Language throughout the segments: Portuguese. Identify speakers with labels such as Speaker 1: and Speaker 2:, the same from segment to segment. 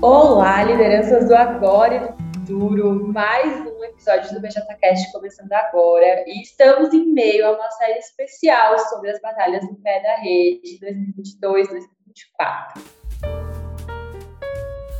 Speaker 1: Olá, lideranças do agora e do futuro. Mais um episódio do BJCast começando agora. E estamos em meio a uma série especial sobre as batalhas no pé da rede 2022-2024.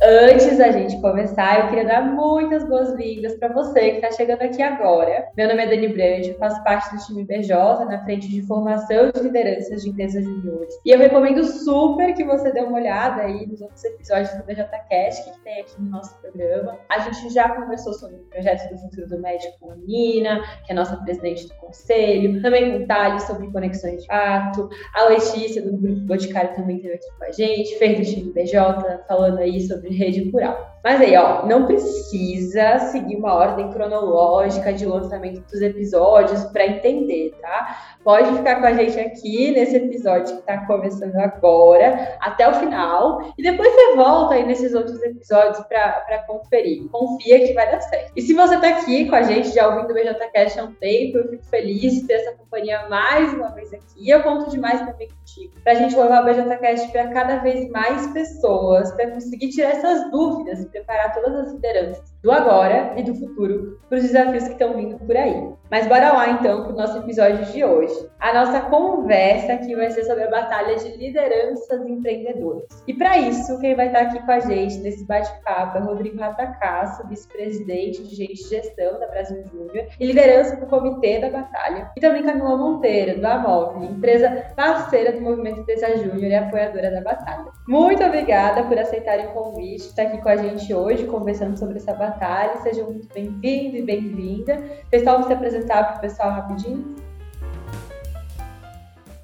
Speaker 1: Antes da gente começar, eu queria dar muitas boas-vindas para você que está chegando aqui agora. Meu nome é Dani Brandt, faço parte do time BJ, na frente de formação de lideranças de empresas juniores. E eu recomendo super que você dê uma olhada aí nos outros episódios do BJCast que tem aqui no nosso programa. A gente já conversou sobre o projeto do futuro do médico com a Nina, que é nossa presidente do conselho, também com o Thales sobre conexões de fato. A Letícia, do Grupo Boticário, também esteve aqui com a gente, fez do time BJ, falando aí sobre rede rural. Mas aí, ó, não precisa seguir uma ordem cronológica de lançamento dos episódios para entender, tá? Pode ficar com a gente aqui nesse episódio que está começando agora, até o final, e depois você volta aí nesses outros episódios para conferir. Confia que vai dar certo. E se você está aqui com a gente, já ouvindo o BJCast há um tempo, eu fico feliz de ter essa companhia mais uma vez aqui. Eu conto demais também contigo, para a gente levar o BJCast para cada vez mais pessoas, para conseguir tirar essas dúvidas preparar todas as lideranças do agora e do futuro para os desafios que estão vindo por aí. Mas bora lá então para o nosso episódio de hoje. A nossa conversa aqui vai ser sobre a batalha de lideranças empreendedoras. E para isso, quem vai estar aqui com a gente nesse bate-papo é Rodrigo Ratacasso, vice-presidente de gente gestão da Brasil Júnior e liderança do comitê da batalha. E também Camila Monteiro, do Amov, empresa parceira do Movimento Empresa Júnior e apoiadora da batalha. Muito obrigada por aceitarem o convite, estar aqui com a gente hoje conversando sobre essa batalha batalha. Seja muito bem-vindo e bem-vinda. Pessoal, vamos se apresentar para o pessoal rapidinho.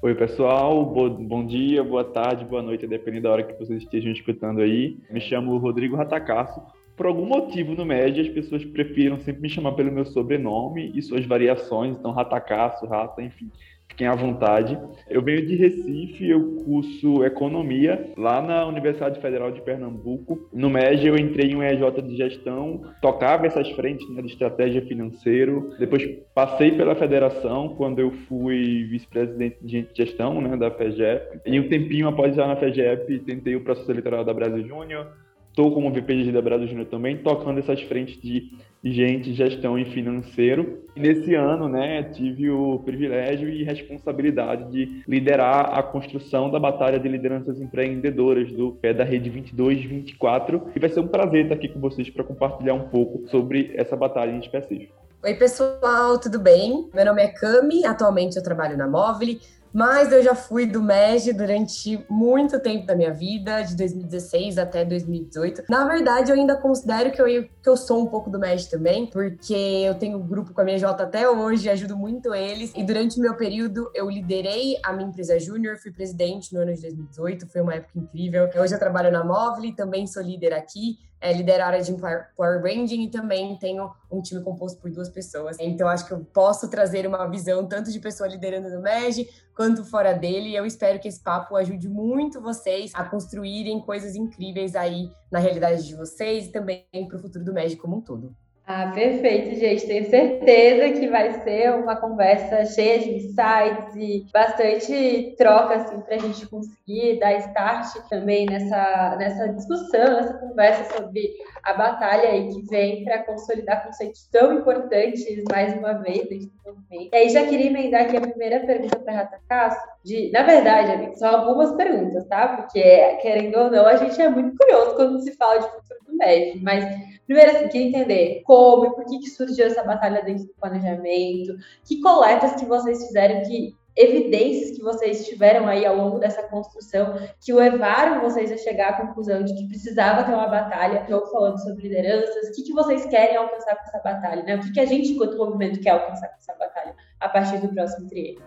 Speaker 2: Oi, pessoal. Bom dia, boa tarde, boa noite, dependendo da hora que vocês estejam escutando aí. Me chamo Rodrigo Ratacasso. Por algum motivo no médio, as pessoas prefiram sempre me chamar pelo meu sobrenome e suas variações, então Ratacasso, Rata, enfim fiquem à vontade. Eu venho de Recife, eu curso Economia lá na Universidade Federal de Pernambuco. No MEG eu entrei em um EJ de gestão, tocava essas frentes né, de estratégia financeiro. Depois passei pela federação, quando eu fui vice-presidente de gestão né, da FEGEP. E um tempinho após já na FEGEP, tentei o processo eleitoral da Brasil Júnior Estou como VP da Brasil Júnior também, tocando essas frentes de gente, gestão e financeiro. E nesse ano, né, tive o privilégio e responsabilidade de liderar a construção da Batalha de Lideranças Empreendedoras do pé da Rede 22-24. E vai ser um prazer estar aqui com vocês para compartilhar um pouco sobre essa batalha em específico.
Speaker 3: Oi, pessoal, tudo bem? Meu nome é Cami, atualmente eu trabalho na Móvel, mas eu já fui do MEG durante muito tempo da minha vida, de 2016 até 2018. Na verdade, eu ainda considero que eu, que eu sou um pouco do MEG também, porque eu tenho um grupo com a minha J até hoje, ajudo muito eles. E durante o meu período, eu liderei a minha empresa júnior, fui presidente no ano de 2018, foi uma época incrível. Hoje eu trabalho na Móvel, também sou líder aqui é, lidero a área de Employer Branding e também tenho um time composto por duas pessoas. Então, acho que eu posso trazer uma visão tanto de pessoa liderando no MEG quanto fora dele. E eu espero que esse papo ajude muito vocês a construírem coisas incríveis aí na realidade de vocês e também para o futuro do MEG como um todo.
Speaker 1: Ah, perfeito, gente. Tenho certeza que vai ser uma conversa cheia de insights e bastante troca, assim, para a gente conseguir dar start também nessa, nessa discussão, nessa conversa sobre a batalha aí que vem para consolidar conceitos tão importantes mais uma vez. E aí já queria emendar aqui a primeira pergunta para a Rata Castro, de, na verdade, são algumas perguntas, tá? Porque, querendo ou não, a gente é muito curioso quando se fala de futuro do MED, mas primeiro assim, queria entender como e por que, que surgiu essa batalha dentro do planejamento, que coletas que vocês fizeram que evidências que vocês tiveram aí ao longo dessa construção que levaram vocês a chegar à conclusão de que precisava ter uma batalha. Estou falando sobre lideranças. O que, que vocês querem alcançar com essa batalha? Né? O que, que a gente, enquanto movimento, quer alcançar com essa batalha a partir do próximo triênio?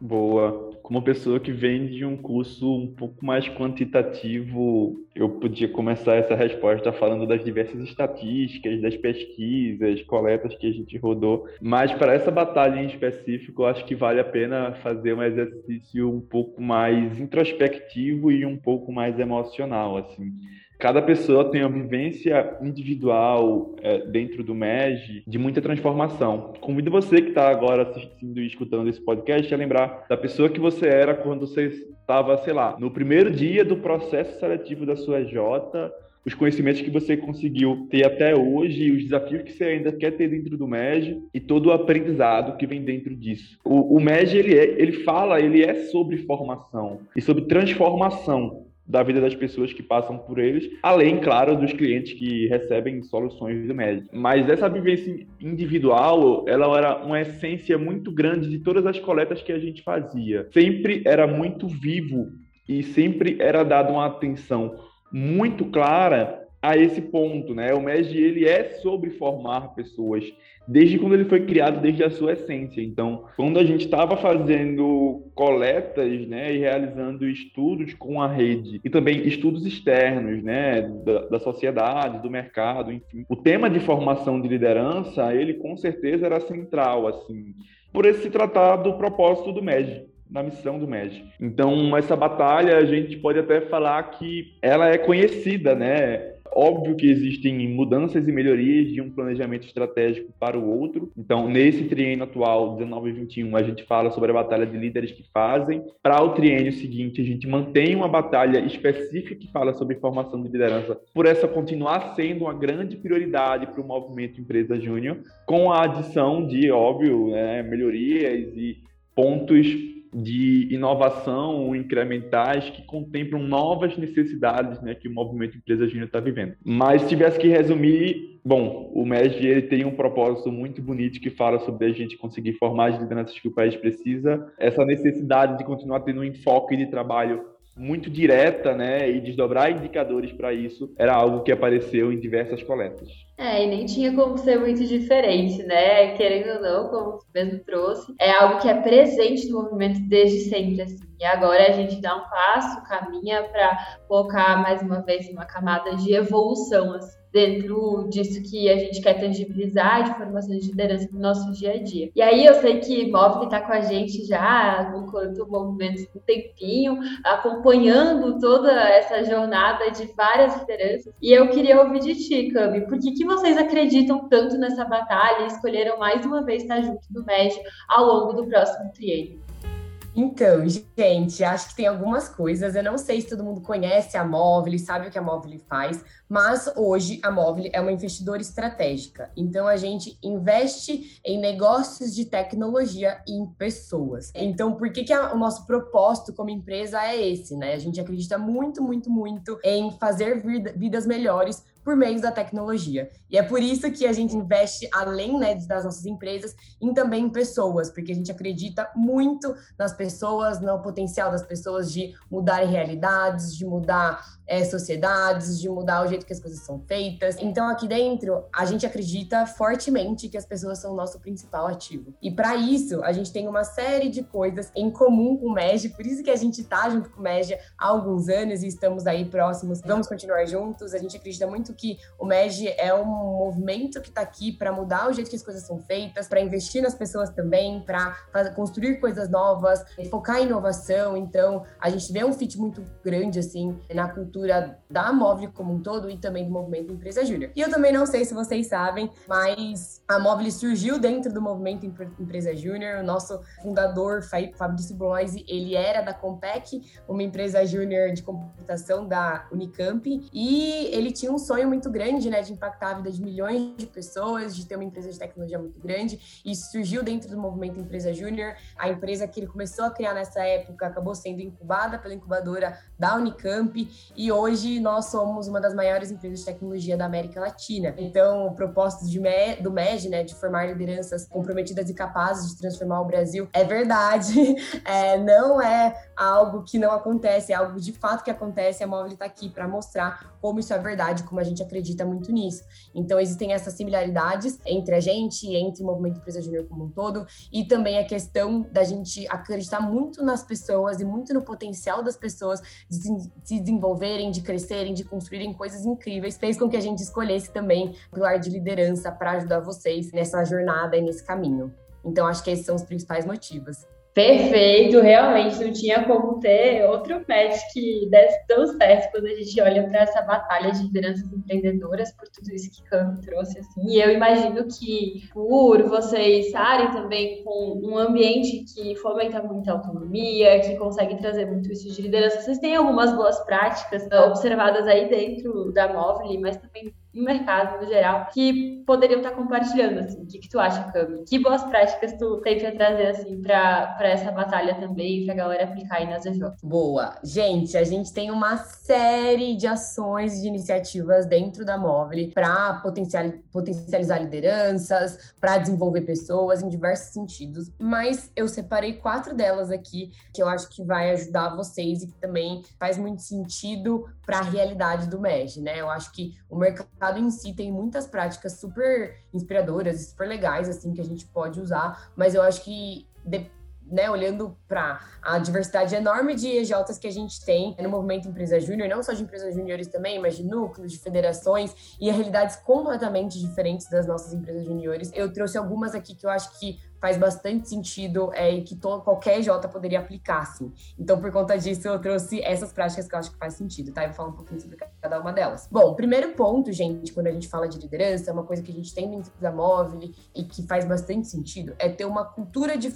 Speaker 2: Boa. Como pessoa que vem de um curso um pouco mais quantitativo, eu podia começar essa resposta falando das diversas estatísticas, das pesquisas, coletas que a gente rodou. Mas para essa batalha em específico, eu acho que vale a pena fazer um exercício um pouco mais introspectivo e um pouco mais emocional, assim. Cada pessoa tem uma vivência individual é, dentro do MEG de muita transformação. Convido você que está agora assistindo e escutando esse podcast a lembrar da pessoa que você era quando você estava, sei lá, no primeiro dia do processo seletivo da sua J, os conhecimentos que você conseguiu ter até hoje, os desafios que você ainda quer ter dentro do MEG e todo o aprendizado que vem dentro disso. O, o MEG, ele, é, ele fala, ele é sobre formação e sobre transformação da vida das pessoas que passam por eles, além, claro, dos clientes que recebem soluções do médico. Mas essa vivência individual, ela era uma essência muito grande de todas as coletas que a gente fazia. Sempre era muito vivo e sempre era dada uma atenção muito clara a esse ponto, né? O MEG ele é sobre formar pessoas desde quando ele foi criado, desde a sua essência. Então, quando a gente estava fazendo coletas, né, e realizando estudos com a rede e também estudos externos, né, da, da sociedade, do mercado, enfim, o tema de formação de liderança, ele com certeza era central, assim, por esse se tratar do propósito do MEG na missão do MEG. Então, essa batalha, a gente pode até falar que ela é conhecida, né? Óbvio que existem mudanças e melhorias de um planejamento estratégico para o outro. Então, nesse triênio atual, 19 e 21, a gente fala sobre a batalha de líderes que fazem. Para o triênio seguinte, a gente mantém uma batalha específica que fala sobre formação de liderança, por essa continuar sendo uma grande prioridade para o movimento Empresa Júnior, com a adição de, óbvio, né, melhorias e pontos de inovação incrementais que contemplam novas necessidades né, que o movimento Empresa Júnior está vivendo. Mas se tivesse que resumir, bom, o MESG ele tem um propósito muito bonito que fala sobre a gente conseguir formar as lideranças que o país precisa, essa necessidade de continuar tendo um enfoque de trabalho muito direta, né, e desdobrar indicadores para isso era algo que apareceu em diversas coletas.
Speaker 1: É, e nem tinha como ser muito diferente, né? Querendo ou não, como você mesmo trouxe, é algo que é presente no movimento desde sempre, assim. E agora a gente dá um passo, caminha para colocar mais uma vez uma camada de evolução, assim dentro disso que a gente quer tangibilizar de formação de liderança no nosso dia a dia. E aí eu sei que Móvel está com a gente já enquanto movimento um tempinho, acompanhando toda essa jornada de várias lideranças. E eu queria ouvir de ti, Cami, por que, que vocês acreditam tanto nessa batalha e escolheram mais uma vez estar junto do MED ao longo do próximo triênio?
Speaker 3: Então, gente, acho que tem algumas coisas. Eu não sei se todo mundo conhece a Móvel, sabe o que a Móvel faz, mas hoje a Móvel é uma investidora estratégica. Então a gente investe em negócios de tecnologia e em pessoas. Então por que, que a, o nosso propósito como empresa é esse, né? A gente acredita muito, muito, muito em fazer vida, vidas melhores por meio da tecnologia. E é por isso que a gente investe, além né, das nossas empresas, em também em pessoas, porque a gente acredita muito nas pessoas, no potencial das pessoas de mudarem realidades, de mudar é, sociedades, de mudar o jeito que as coisas são feitas. Então, aqui dentro, a gente acredita fortemente que as pessoas são o nosso principal ativo. E para isso, a gente tem uma série de coisas em comum com o MEG, por isso que a gente tá junto com o MEG há alguns anos e estamos aí próximos. Vamos continuar juntos. A gente acredita muito que o MEG é um movimento que está aqui para mudar o jeito que as coisas são feitas, para investir nas pessoas também, para construir coisas novas, focar em inovação. Então, a gente vê um fit muito grande assim na cultura da Móvel como um todo e também do movimento Empresa Júnior. E eu também não sei se vocês sabem, mas a Móvel surgiu dentro do movimento Empresa Júnior. O nosso fundador, Fabrício Bloise, ele era da Compec, uma empresa júnior de computação da Unicamp, e ele tinha um sonho muito grande, né, de impactar a vida de milhões de pessoas, de ter uma empresa de tecnologia muito grande. E surgiu dentro do movimento Empresa Júnior. A empresa que ele começou a criar nessa época acabou sendo incubada pela incubadora da Unicamp e hoje nós somos uma das maiores empresas de tecnologia da América Latina. Então, o propósito de, do MED, né, de formar lideranças comprometidas e capazes de transformar o Brasil, é verdade, é, não é algo que não acontece, é algo de fato que acontece. A Móvel está aqui para mostrar como isso é verdade, como a gente acredita muito nisso. Então, existem essas similaridades entre a gente, entre o movimento Empresa Júnior como um todo, e também a questão da gente acreditar muito nas pessoas e muito no potencial das pessoas de se desenvolver de crescerem, de construírem coisas incríveis, fez com que a gente escolhesse também o pilar de liderança para ajudar vocês nessa jornada e nesse caminho. Então, acho que esses são os principais motivos.
Speaker 1: Perfeito, realmente não tinha como ter outro match que desse tão certo quando a gente olha para essa batalha de lideranças empreendedoras, por tudo isso que Cam trouxe. Assim. E eu imagino que, por vocês estarem também com um ambiente que fomenta muita autonomia, que consegue trazer muito isso de liderança, vocês têm algumas boas práticas observadas aí dentro da Móvel, mas também no mercado no geral que poderiam estar compartilhando assim. O que, que tu acha, Cami? Que boas práticas tu tem para trazer assim para essa batalha também, para a galera aplicar aí nas EJ?
Speaker 3: Boa. Gente, a gente tem uma série de ações de iniciativas dentro da Móvel para potencializar lideranças, para desenvolver pessoas em diversos sentidos, mas eu separei quatro delas aqui que eu acho que vai ajudar vocês e que também faz muito sentido para a realidade do MEG, né? Eu acho que o mercado mercado em si tem muitas práticas super inspiradoras, super legais, assim, que a gente pode usar, mas eu acho que de, né, olhando para a diversidade enorme de EJs que a gente tem no movimento Empresa Júnior, não só de empresas júniores também, mas de núcleos, de federações e realidades completamente diferentes das nossas empresas júniores. Eu trouxe algumas aqui que eu acho que faz bastante sentido é, e que todo, qualquer J poderia aplicar, assim. Então, por conta disso, eu trouxe essas práticas que eu acho que faz sentido, tá? Eu vou falar um pouquinho sobre cada uma delas. Bom, primeiro ponto, gente, quando a gente fala de liderança, é uma coisa que a gente tem dentro da Móvel e que faz bastante sentido, é ter uma cultura de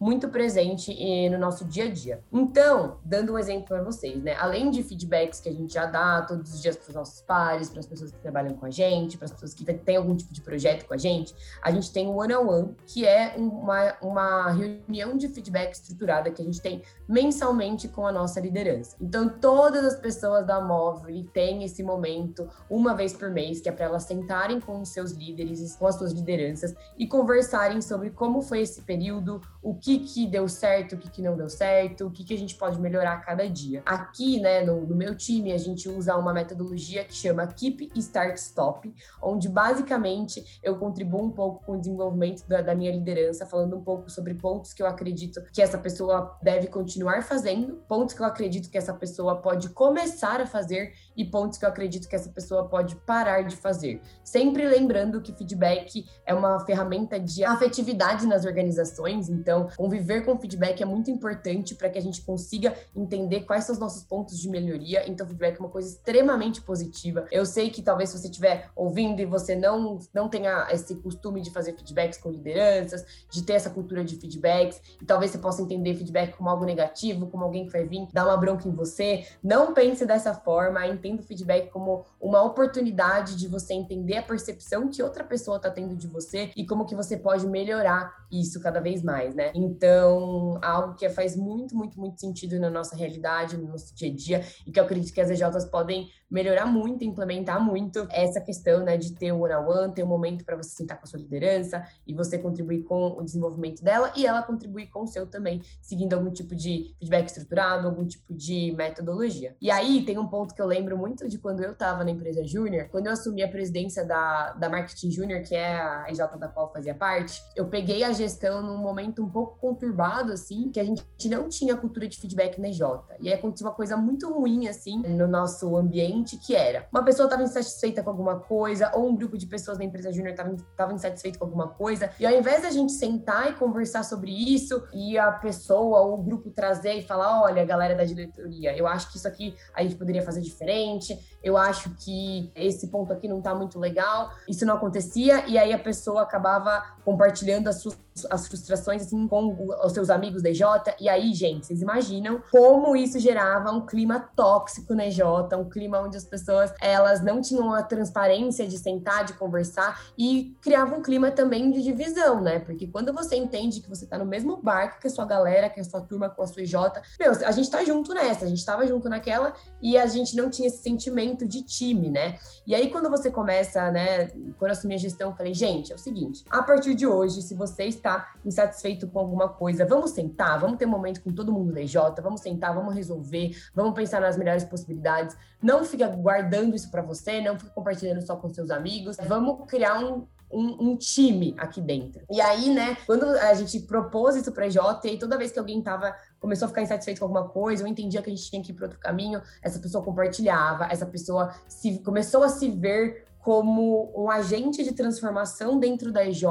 Speaker 3: muito presente eh, no nosso dia a dia. Então, dando um exemplo para vocês, né? Além de feedbacks que a gente já dá todos os dias para os nossos pares, para as pessoas que trabalham com a gente, para as pessoas que têm algum tipo de projeto com a gente, a gente tem o one on one, que é uma, uma reunião de feedback estruturada que a gente tem mensalmente com a nossa liderança. Então, todas as pessoas da Móvel têm esse momento uma vez por mês, que é para elas sentarem com os seus líderes, com as suas lideranças e conversarem sobre como foi esse período, o que que deu certo, o que que não deu certo, o que que a gente pode melhorar a cada dia. Aqui, né, no, no meu time, a gente usa uma metodologia que chama Keep Start Stop, onde basicamente eu contribuo um pouco com o desenvolvimento da, da minha liderança, falando um pouco sobre pontos que eu acredito que essa pessoa deve continuar fazendo, pontos que eu acredito que essa pessoa pode começar a fazer e pontos que eu acredito que essa pessoa pode parar de fazer. Sempre lembrando que feedback é uma ferramenta de afetividade nas organizações, então conviver com feedback é muito importante para que a gente consiga entender quais são os nossos pontos de melhoria. Então, feedback é uma coisa extremamente positiva. Eu sei que talvez se você estiver ouvindo e você não, não tenha esse costume de fazer feedbacks com lideranças, de ter essa cultura de feedbacks, e talvez você possa entender feedback como algo negativo, como alguém que vai vir dar uma bronca em você. Não pense dessa forma, entenda o feedback como uma oportunidade de você entender a percepção que outra pessoa está tendo de você e como que você pode melhorar isso cada vez mais, né? Então, algo que faz muito, muito, muito sentido na nossa realidade, no nosso dia a dia, e que eu acredito que as EJs podem melhorar muito, implementar muito essa questão, né, de ter o one-on-one, ter um momento para você sentar com a sua liderança e você contribuir com o desenvolvimento dela e ela contribuir com o seu também, seguindo algum tipo de feedback estruturado, algum tipo de metodologia. E aí tem um ponto que eu lembro muito de quando eu estava na empresa Júnior, quando eu assumi a presidência da, da Marketing Júnior, que é a EJ da qual fazia parte, eu peguei a gestão num momento um pouco conturbado, assim, que a gente não tinha cultura de feedback na EJ. E aí aconteceu uma coisa muito ruim, assim, no nosso ambiente que era uma pessoa estava insatisfeita com alguma coisa, ou um grupo de pessoas da empresa júnior estava insatisfeito com alguma coisa, e ao invés da gente sentar e conversar sobre isso, e a pessoa ou o grupo trazer e falar: olha, galera da diretoria, eu acho que isso aqui a gente poderia fazer diferente, eu acho que esse ponto aqui não está muito legal, isso não acontecia, e aí a pessoa acabava compartilhando as, suas, as frustrações assim com os seus amigos da EJ, e aí, gente, vocês imaginam como isso gerava um clima tóxico na EJ, um clima onde as pessoas elas não tinham a transparência de sentar, de conversar e criava um clima também de divisão, né? Porque quando você entende que você tá no mesmo barco que a sua galera, que a sua turma com a sua EJ, meu, a gente tá junto nessa, a gente tava junto naquela e a gente não tinha esse sentimento de time, né? E aí quando você começa, né, quando eu assumi a gestão, eu falei, gente, é o seguinte, a partir de hoje, se você está insatisfeito com alguma coisa, vamos sentar, vamos ter um momento com todo mundo da EJ, vamos sentar, vamos resolver, vamos pensar nas melhores possibilidades, não fica guardando isso para você, não fica compartilhando só com seus amigos. Vamos criar um, um, um, time aqui dentro. E aí, né, quando a gente propôs isso para J, e toda vez que alguém tava, começou a ficar insatisfeito com alguma coisa, eu entendia que a gente tinha que ir para outro caminho, essa pessoa compartilhava, essa pessoa se, começou a se ver como um agente de transformação dentro da EJ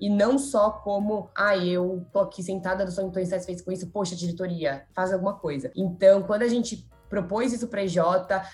Speaker 3: e não só como, ah, eu tô aqui sentada, não estou insatisfeita com isso, poxa, diretoria, faz alguma coisa. Então, quando a gente propôs isso para a EJ,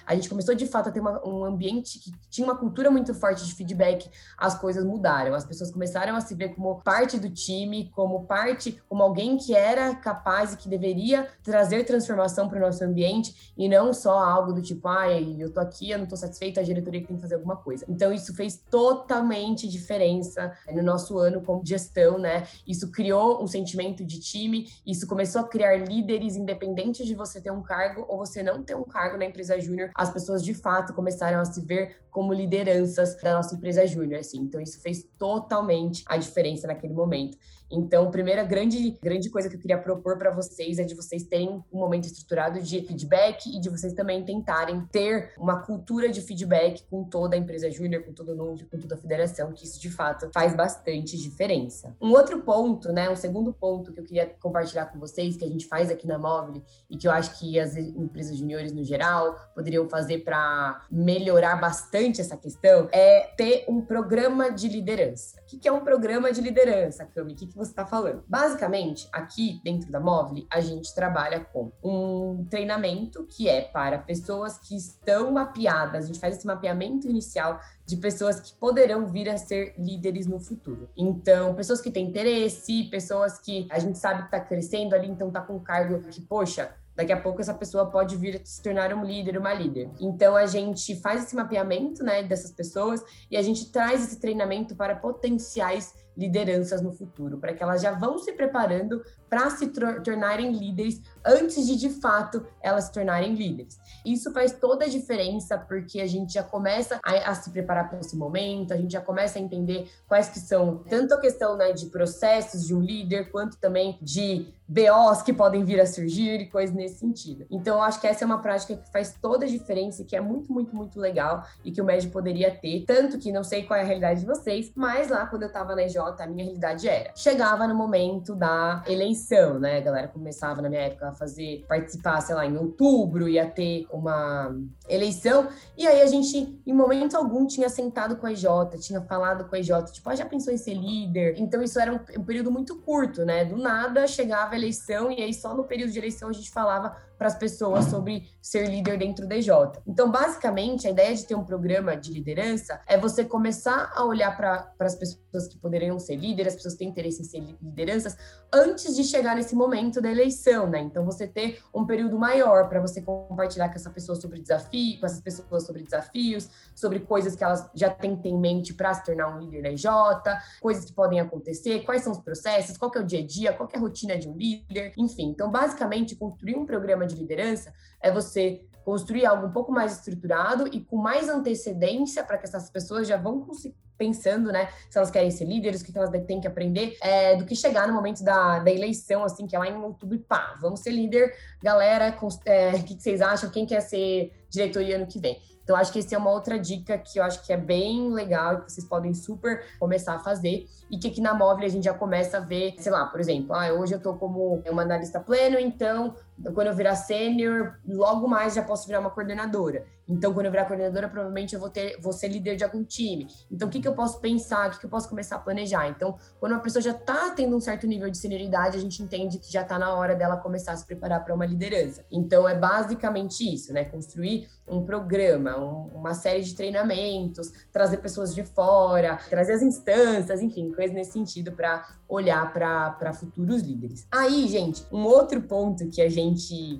Speaker 3: a gente começou de fato a ter uma, um ambiente que tinha uma cultura muito forte de feedback, as coisas mudaram, as pessoas começaram a se ver como parte do time, como parte, como alguém que era capaz e que deveria trazer transformação para o nosso ambiente e não só algo do tipo, ai, eu tô aqui, eu não tô satisfeita, a diretoria tem que fazer alguma coisa. Então isso fez totalmente diferença no nosso ano como gestão, né? Isso criou um sentimento de time, isso começou a criar líderes independente de você ter um cargo ou você não ter um cargo na empresa júnior, as pessoas de fato começaram a se ver como lideranças da nossa empresa júnior, assim. Então isso fez totalmente a diferença naquele momento. Então, a primeira grande, grande coisa que eu queria propor para vocês é de vocês terem um momento estruturado de feedback e de vocês também tentarem ter uma cultura de feedback com toda a empresa júnior, com todo o núcleo, com toda a federação, que isso de fato faz bastante diferença. Um outro ponto, né, um segundo ponto que eu queria compartilhar com vocês, que a gente faz aqui na Móvel e que eu acho que as empresas juniores no geral poderiam fazer para melhorar bastante essa questão, é ter um programa de liderança. O que é um programa de liderança, Cami? O que que você está falando. Basicamente, aqui dentro da Móvel, a gente trabalha com um treinamento que é para pessoas que estão mapeadas, a gente faz esse mapeamento inicial de pessoas que poderão vir a ser líderes no futuro. Então, pessoas que têm interesse, pessoas que a gente sabe que está crescendo ali, então está com cargo que, poxa, daqui a pouco essa pessoa pode vir a se tornar um líder, uma líder. Então a gente faz esse mapeamento, né, dessas pessoas e a gente traz esse treinamento para potenciais lideranças no futuro, para que elas já vão se preparando para se tornarem líderes antes de de fato elas se tornarem líderes. Isso faz toda a diferença porque a gente já começa a, a se preparar para esse momento, a gente já começa a entender quais que são tanto a questão né, de processos de um líder quanto também de BOs que podem vir a surgir e coisas nesse sentido. Então, eu acho que essa é uma prática que faz toda a diferença e que é muito, muito, muito legal e que o médico poderia ter. Tanto que não sei qual é a realidade de vocês, mas lá quando eu estava na EJ, a minha realidade era. Chegava no momento da eleição, né? A galera começava na minha época a fazer, participar, sei lá, em outubro, ia ter uma eleição. E aí a gente, em momento algum, tinha sentado com a EJ, tinha falado com a EJ, tipo, ah, já pensou em ser líder? Então, isso era um, um período muito curto, né? Do nada chegava eleição e aí só no período de eleição a gente falava para as pessoas sobre ser líder dentro da EJ. Então, basicamente, a ideia de ter um programa de liderança é você começar a olhar para as pessoas que poderiam ser líderes, as pessoas que têm interesse em ser lideranças, antes de chegar nesse momento da eleição, né? Então, você ter um período maior para você compartilhar com essa pessoa sobre desafio, com essas pessoas sobre desafios, sobre coisas que elas já têm em mente para se tornar um líder da EJ, coisas que podem acontecer, quais são os processos, qual é o dia a dia, qual é a rotina de um líder, enfim. Então, basicamente, construir um programa de liderança é você construir algo um pouco mais estruturado e com mais antecedência para que essas pessoas já vão pensando, né, se elas querem ser líderes, o que elas têm que aprender, é, do que chegar no momento da, da eleição, assim, que é lá em outubro e pá, vamos ser líder, galera, é, o que vocês acham, quem quer ser diretoria ano que vem? Então, acho que essa é uma outra dica que eu acho que é bem legal e que vocês podem super começar a fazer. E que aqui na Móvel a gente já começa a ver, sei lá, por exemplo, ah, hoje eu tô como uma analista pleno, então quando eu virar sênior, logo mais já posso virar uma coordenadora. Então, quando eu virar coordenadora, provavelmente eu vou, ter, vou ser líder de algum time. Então, o que, que eu posso pensar? O que, que eu posso começar a planejar? Então, quando uma pessoa já está tendo um certo nível de senioridade, a gente entende que já está na hora dela começar a se preparar para uma liderança. Então, é basicamente isso, né? Construir um programa, um, uma série de treinamentos, trazer pessoas de fora, trazer as instâncias, enfim, coisas nesse sentido para olhar para futuros líderes. Aí, gente, um outro ponto que a gente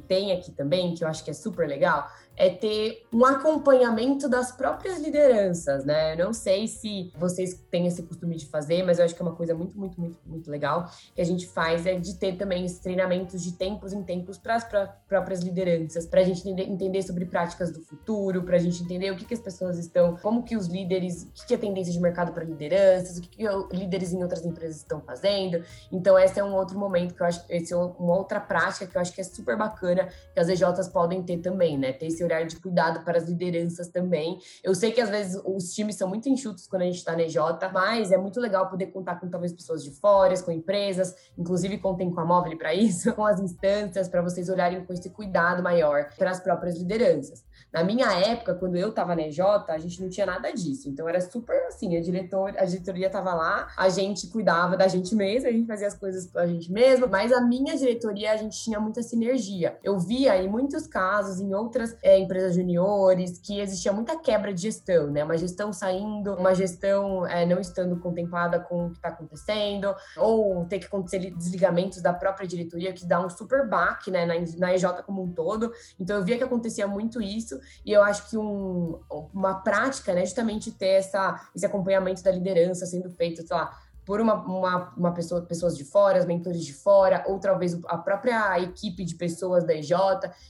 Speaker 3: tem aqui também, que eu acho que é super legal, é ter um acompanhamento das próprias lideranças, né? Eu não sei se vocês têm esse costume de fazer, mas eu acho que é uma coisa muito, muito, muito, muito legal que a gente faz é de ter também esses treinamentos de tempos em tempos para as próprias lideranças, para a gente entender sobre práticas do futuro, para a gente entender o que, que as pessoas estão, como que os líderes, o que, que é tendência de mercado para lideranças, o que, que líderes em outras empresas estão fazendo. Então, esse é um outro momento que eu acho, esse é uma outra prática que eu acho que é super bacana que as EJs podem ter também, né? Ter esse olhar de cuidado para as lideranças também. Eu sei que às vezes os times são muito enxutos quando a gente está na EJ, mas é muito legal poder contar com talvez pessoas de fora, com empresas, inclusive contem com a Móvel para isso, com as instâncias, para vocês olharem com esse cuidado maior para as próprias lideranças. Na minha época, quando eu estava na EJ, a gente não tinha nada disso. Então era super assim, a, diretor, a diretoria estava lá, a gente cuidava da gente mesma, a gente fazia as coisas a gente mesma, mas a minha diretoria a gente tinha muita sinergia. Eu via em muitos casos, em outras é, empresas juniores, que existia muita quebra de gestão, né? Uma gestão saindo, uma gestão é, não estando contemplada com o que está acontecendo, ou ter que acontecer desligamentos da própria diretoria, que dá um super baque, né, na, na EJ como um todo. Então eu via que acontecia muito isso, e eu acho que um, uma prática, né, justamente ter essa, esse acompanhamento da liderança sendo feito, sei lá, por uma, uma, uma, pessoa, pessoas de fora, os mentores de fora, ou talvez a própria equipe de pessoas da EJ.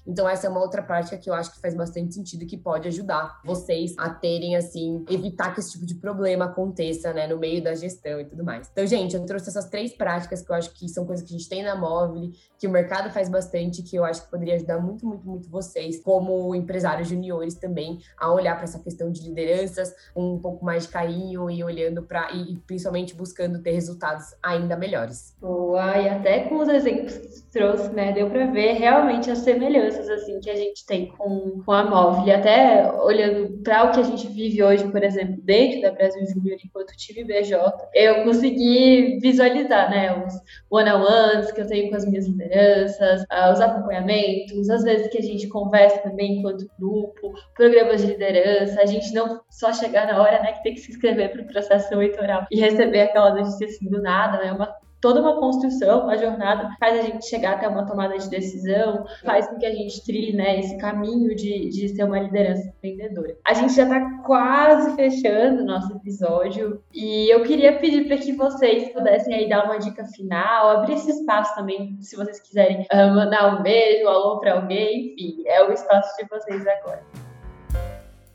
Speaker 3: Então, essa é uma outra prática que eu acho que faz bastante sentido e que pode ajudar vocês a terem, assim, evitar que esse tipo de problema aconteça, né, no meio da gestão e tudo mais. Então, gente, eu trouxe essas três práticas que eu acho que são coisas que a gente tem na Móvel, que o mercado faz bastante, que eu acho que poderia ajudar muito, muito, muito vocês, como empresários juniores também, a olhar para essa questão de lideranças com um pouco mais de carinho e olhando para, e, e principalmente buscando ter resultados ainda melhores.
Speaker 1: Boa, e até com os exemplos trouxe, né, deu para ver realmente as semelhanças assim que a gente tem com, com a Móvel. E até olhando para o que a gente vive hoje, por exemplo, dentro da Brasil Júnior enquanto time BJ, eu consegui visualizar, né, os one-on-ones que eu tenho com as minhas lideranças, uh, os acompanhamentos, às vezes que a gente conversa também enquanto grupo, programas de liderança, a gente não só chegar na hora, né, que tem que se inscrever para o processo eleitoral e receber aquela notícia assim do nada, né, uma toda uma construção, uma jornada faz a gente chegar até uma tomada de decisão, faz com que a gente trilhe né, esse caminho de, de ser uma liderança empreendedora. A gente já está quase fechando o nosso episódio e eu queria pedir para que vocês pudessem aí dar uma dica final, abrir esse espaço também, se vocês quiserem uh, mandar um beijo, um alô para alguém, enfim, é o espaço de vocês agora.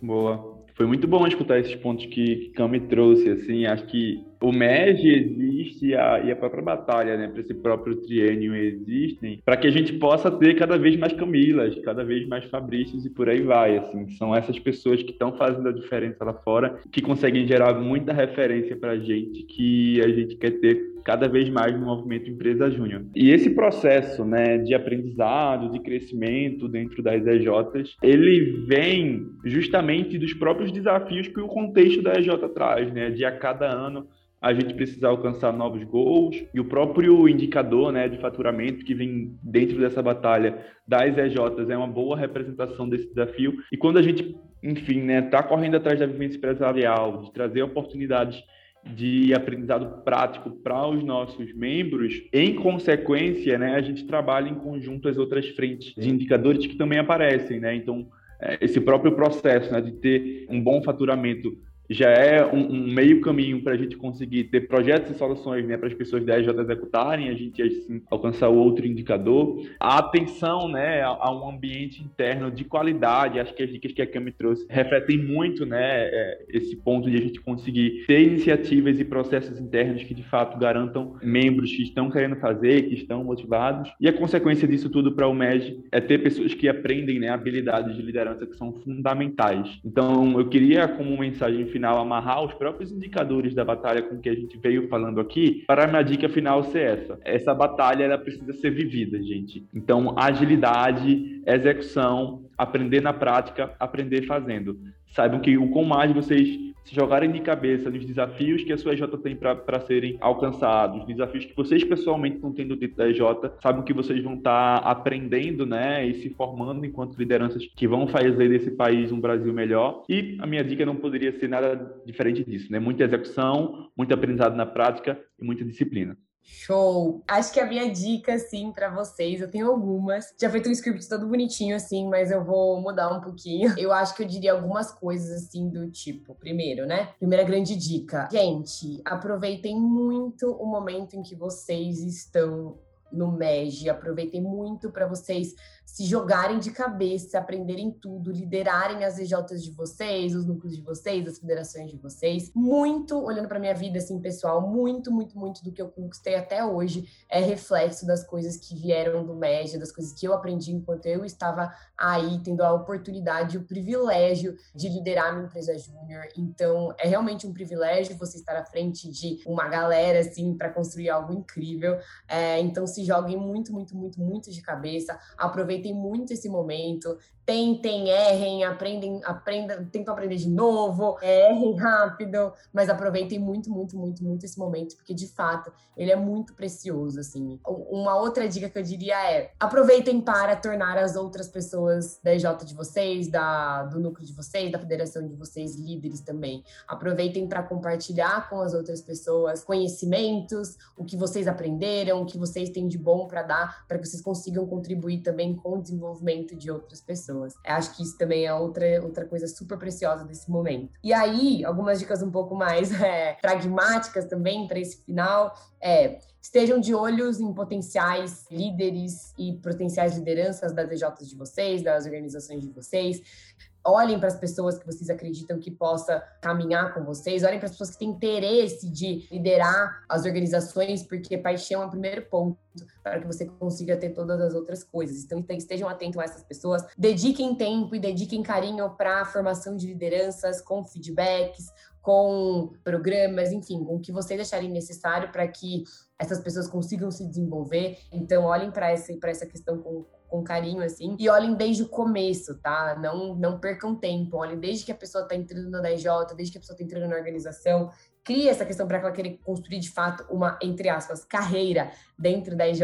Speaker 2: Boa. Foi muito bom escutar esses pontos que, que Cami trouxe, assim, acho que o MEG existe e a, e a própria batalha né, para esse próprio triênio existem para que a gente possa ter cada vez mais Camilas, cada vez mais Fabrícios e por aí vai. Assim, são essas pessoas que estão fazendo a diferença lá fora, que conseguem gerar muita referência para a gente, que a gente quer ter cada vez mais no movimento Empresa Júnior. E esse processo né, de aprendizado, de crescimento dentro das EJs, ele vem justamente dos próprios desafios que o contexto da EJ traz, né, de a cada ano a gente precisa alcançar novos gols e o próprio indicador né, de faturamento que vem dentro dessa batalha das EJs é uma boa representação desse desafio. E quando a gente, enfim, está né, tá correndo atrás da vivência empresarial, de trazer oportunidades de aprendizado prático para os nossos membros, em consequência, né, a gente trabalha em conjunto as outras frentes de indicadores que também aparecem, né? Então, é, esse próprio processo né, de ter um bom faturamento já é um, um meio caminho para a gente conseguir ter projetos e soluções né, para as pessoas da EJ executarem, a gente assim, alcançar o outro indicador. A atenção né, a, a, um ambiente interno de qualidade, acho que as dicas que a Cami trouxe refletem muito né, é, esse ponto de a gente conseguir ter iniciativas e processos internos que de fato garantam membros que estão querendo fazer, que estão motivados. E a consequência disso tudo para o MEG é ter pessoas que aprendem né, habilidades de liderança que são fundamentais. Então, eu queria, como mensagem final, final amarrar os próprios indicadores da batalha com que a gente veio falando aqui, para minha dica final ser essa. Essa batalha ela precisa ser vivida, gente. Então, agilidade, execução, aprender na prática, aprender fazendo. Saibam que o com mais vocês se jogarem de cabeça nos desafios que a sua EJ tem para serem alcançados, desafios que vocês pessoalmente estão tendo dentro da EJ, sabem que vocês vão estar tá aprendendo, né, e se formando enquanto lideranças que vão fazer desse país um Brasil melhor. E a minha dica não poderia ser nada diferente disso, né? Muita execução, muito aprendizado na prática e muita disciplina.
Speaker 3: Show! Acho que a minha dica, assim, para vocês, eu tenho algumas. Já feito um script todo bonitinho, assim, mas eu vou mudar um pouquinho. Eu acho que eu diria algumas coisas, assim, do tipo: primeiro, né? Primeira grande dica. Gente, aproveitem muito o momento em que vocês estão no MEG. Aproveitem muito para vocês se jogarem de cabeça, aprenderem tudo, liderarem as EJs de vocês, os núcleos de vocês, as federações de vocês. Muito, olhando para minha vida assim, pessoal, muito, muito, muito do que eu conquistei até hoje é reflexo das coisas que vieram do MEG, das coisas que eu aprendi enquanto eu estava aí, tendo a oportunidade, o privilégio de liderar minha empresa júnior. Então, é realmente um privilégio você estar à frente de uma galera, assim, para construir algo incrível. É, então, se joguem muito, muito, muito, muito de cabeça. Aproveitem muito esse momento. Tentem, errem, aprendem, aprendam, tentam aprender de novo, errem rápido, mas aproveitem muito, muito, muito, muito esse momento, porque de fato ele é muito precioso, assim. Uma outra dica que eu diria é: aproveitem para tornar as outras pessoas da EJ de vocês, da, do núcleo de vocês, da federação de vocês, líderes também. Aproveitem para compartilhar com as outras pessoas conhecimentos, o que vocês aprenderam, o que vocês têm de bom para dar, para que vocês consigam contribuir também com o desenvolvimento de outras pessoas. Eu acho que isso também é outra, outra coisa super preciosa desse momento. E aí, algumas dicas um pouco mais é, pragmáticas também para esse final é estejam de olhos em potenciais líderes e potenciais lideranças das DJs de vocês, das organizações de vocês olhem para as pessoas que vocês acreditam que possa caminhar com vocês, olhem para as pessoas que têm interesse de liderar as organizações, porque paixão é o primeiro ponto para que você consiga ter todas as outras coisas. Então, estejam atentos a essas pessoas, dediquem tempo e dediquem carinho para a formação de lideranças com feedbacks, com programas, enfim, com o que vocês acharem necessário para que essas pessoas consigam se desenvolver. Então, olhem para essa, essa questão com com carinho, assim. E olhem desde o começo, tá? Não, não percam tempo. Olhem desde que a pessoa tá entrando na DJ, desde que a pessoa tá entrando na organização cria essa questão para ela querer construir de fato uma, entre aspas, carreira dentro da IJ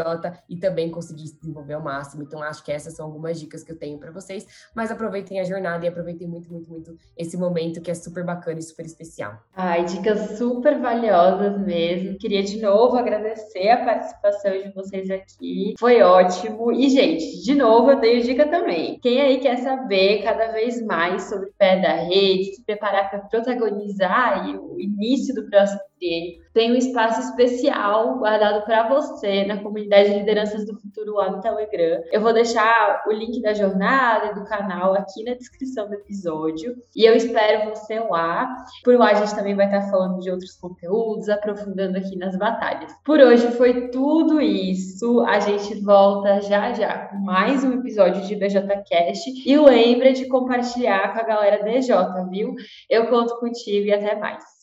Speaker 3: e também conseguir se desenvolver ao máximo. Então, acho que essas são algumas dicas que eu tenho para vocês. Mas aproveitem a jornada e aproveitem muito, muito, muito esse momento que é super bacana e super especial.
Speaker 1: Ai, dicas super valiosas mesmo. Queria de novo agradecer a participação de vocês aqui. Foi ótimo. E, gente, de novo, eu tenho dica também. Quem aí quer saber cada vez mais sobre pé da rede, se preparar para protagonizar o início início do próximo triênio, tem um espaço especial guardado para você na comunidade de lideranças do futuro lá no Telegram. Eu vou deixar o link da jornada e do canal aqui na descrição do episódio e eu espero você lá. Por lá a gente também vai estar falando de outros conteúdos, aprofundando aqui nas batalhas. Por hoje foi tudo isso. A gente volta já já com mais um episódio de BJCast e lembra de compartilhar com a galera DJ, viu? Eu conto contigo e até mais.